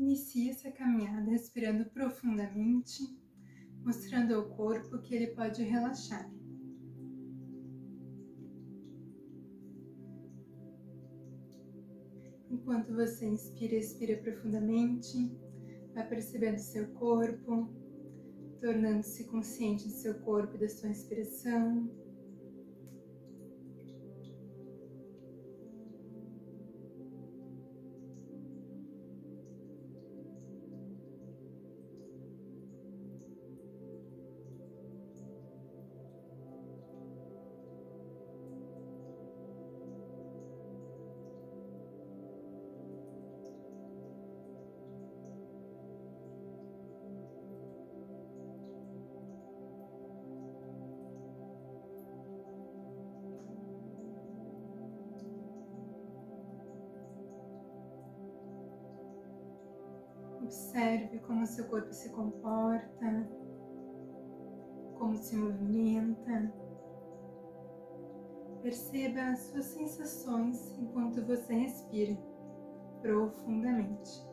Inicie essa caminhada respirando profundamente, mostrando ao corpo que ele pode relaxar. Enquanto você inspira, expira profundamente, vai percebendo seu corpo, tornando-se consciente do seu corpo e da sua respiração. Observe como seu corpo se comporta, como se movimenta. Perceba as suas sensações enquanto você respira profundamente.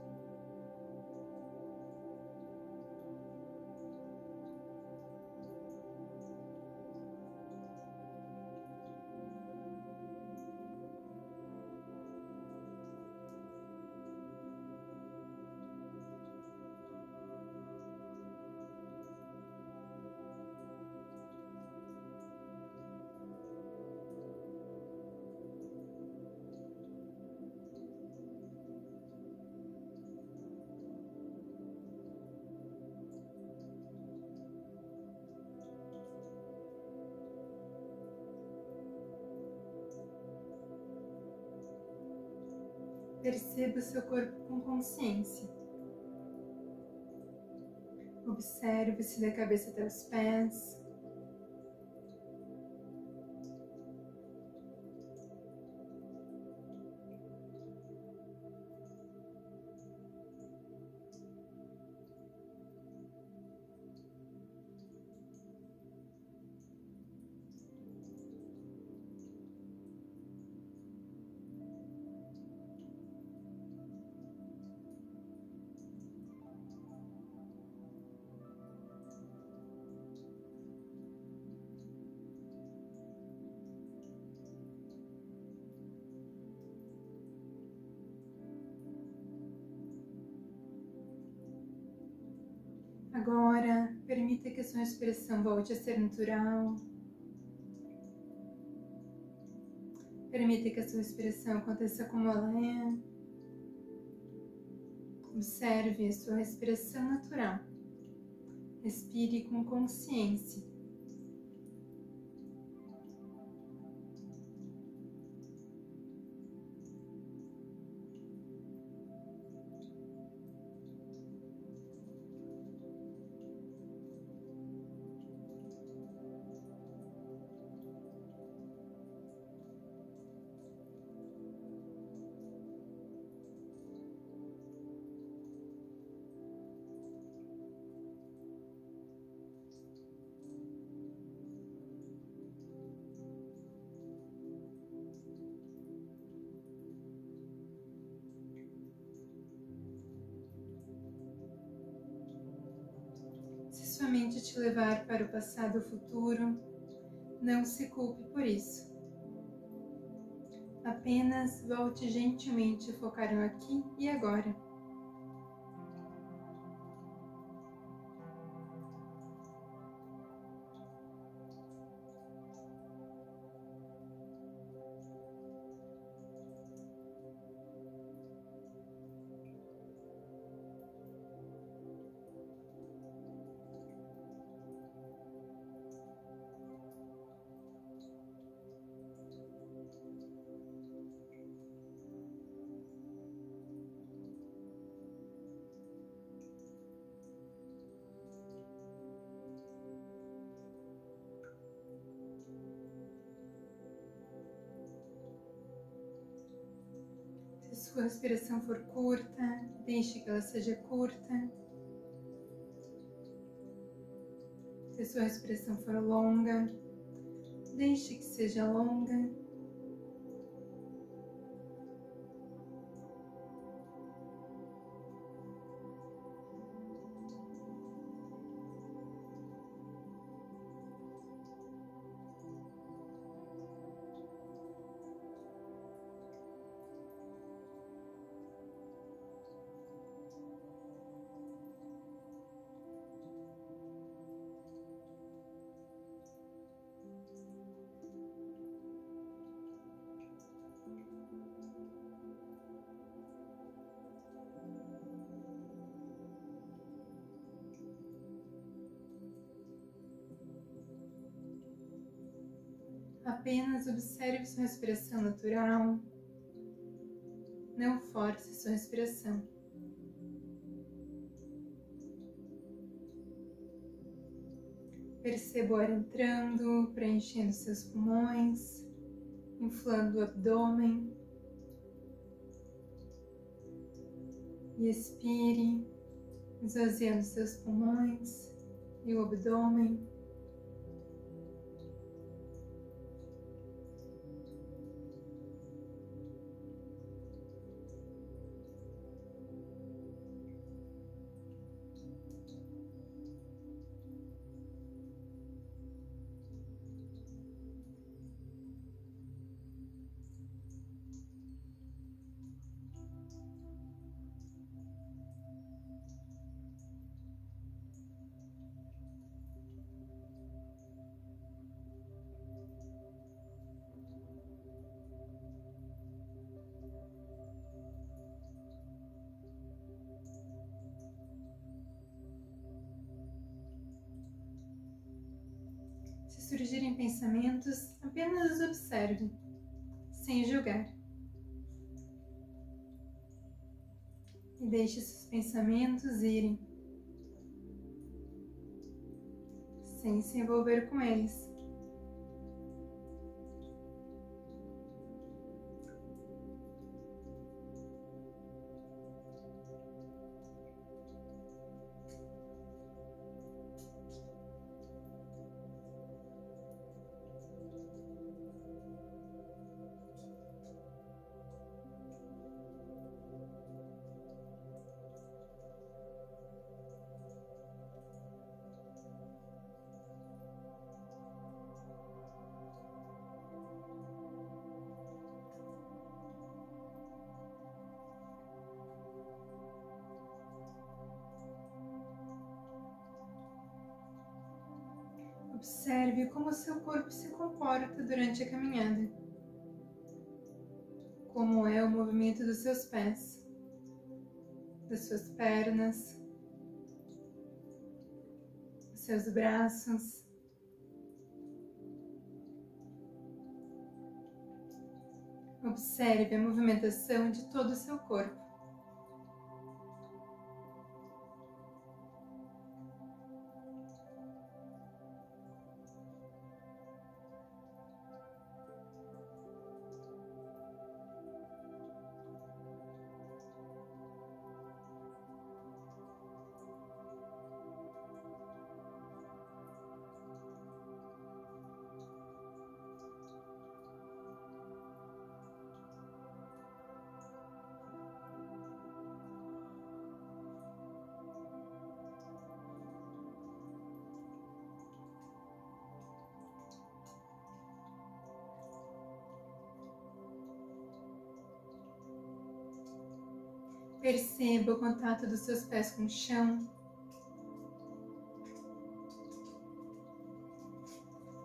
Perceba seu corpo com consciência. Observe-se da cabeça até os pés. Agora, permita que a sua respiração volte a ser natural. Permita que a sua respiração aconteça como ela é. Observe a sua respiração natural. Respire com consciência. Sua mente te levar para o passado ou futuro, não se culpe por isso. Apenas volte gentilmente a focar no aqui e agora. Sua respiração for curta, deixe que ela seja curta. Se a sua respiração for longa, deixe que seja longa. Apenas observe sua respiração natural. Não force sua respiração. Perceba o ar entrando, preenchendo seus pulmões, inflando o abdômen. E expire, esvaziando seus pulmões e o abdômen. Surgirem pensamentos, apenas os observe, sem julgar. E deixe esses pensamentos irem, sem se envolver com eles. Observe como seu corpo se comporta durante a caminhada. Como é o movimento dos seus pés, das suas pernas, dos seus braços. Observe a movimentação de todo o seu corpo. Perceba o contato dos seus pés com o chão.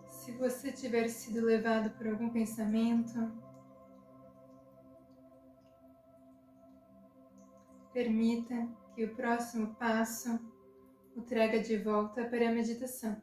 Se você tiver sido levado por algum pensamento, permita que o próximo passo o traga de volta para a meditação.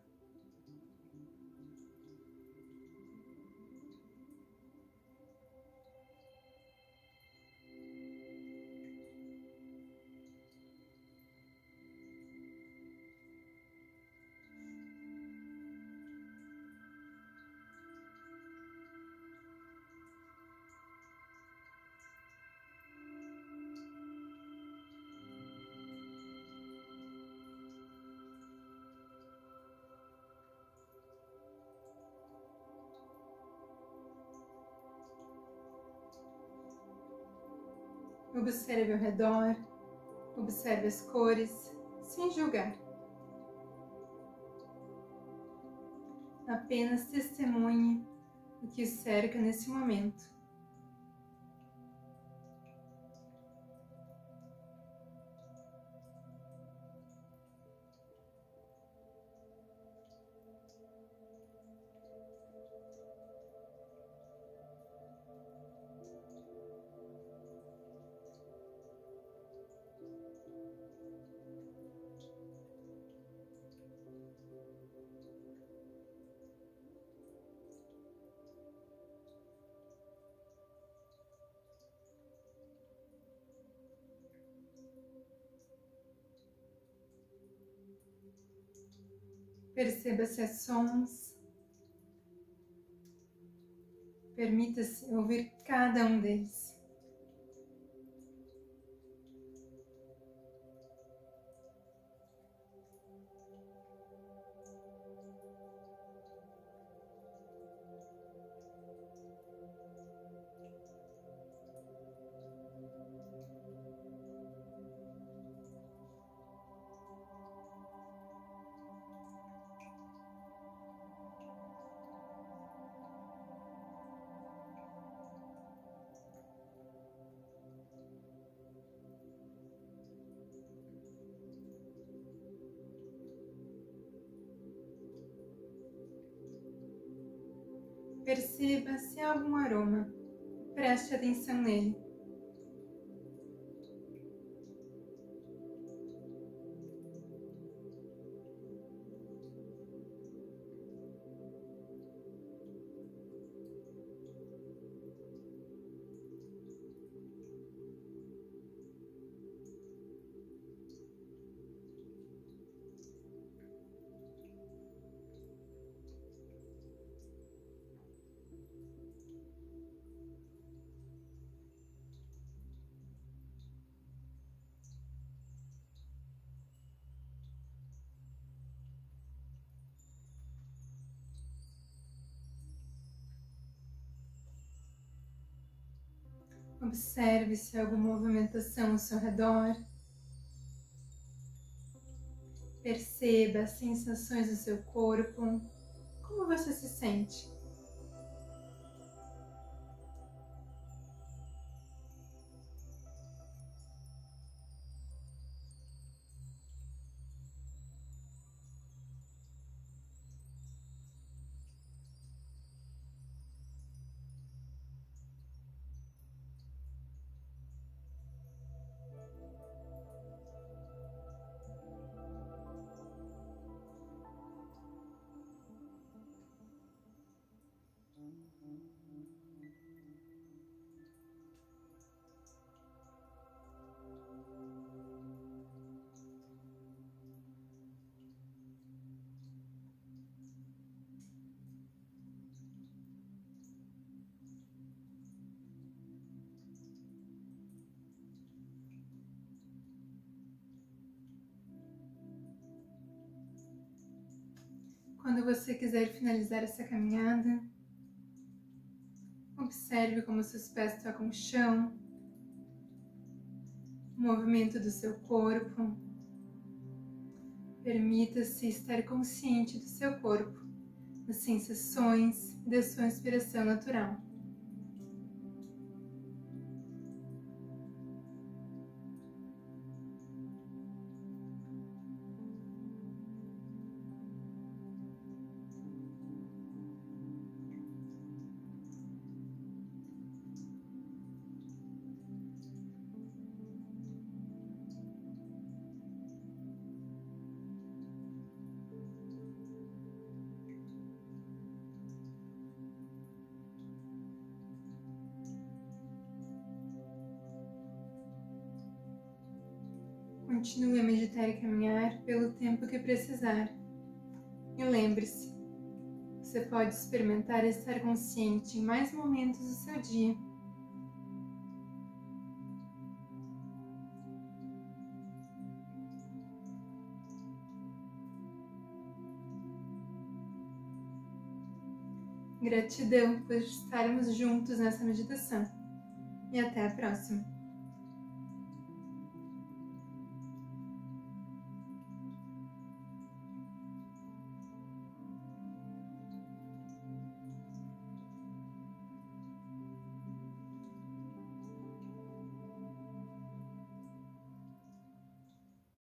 Observe ao redor, observe as cores, sem julgar. Apenas testemunhe o que cerca nesse momento. Perceba se há sons. Permita-se ouvir cada um deles. Perceba se há algum aroma. Preste atenção nele. Observe se há alguma movimentação ao seu redor. Perceba as sensações do seu corpo. Como você se sente? Quando você quiser finalizar essa caminhada, observe como seus pés tocam o chão, o movimento do seu corpo. Permita-se estar consciente do seu corpo, das sensações e da sua inspiração natural. Continue a meditar e caminhar pelo tempo que precisar. E lembre-se, você pode experimentar estar consciente em mais momentos do seu dia. Gratidão por estarmos juntos nessa meditação e até a próxima!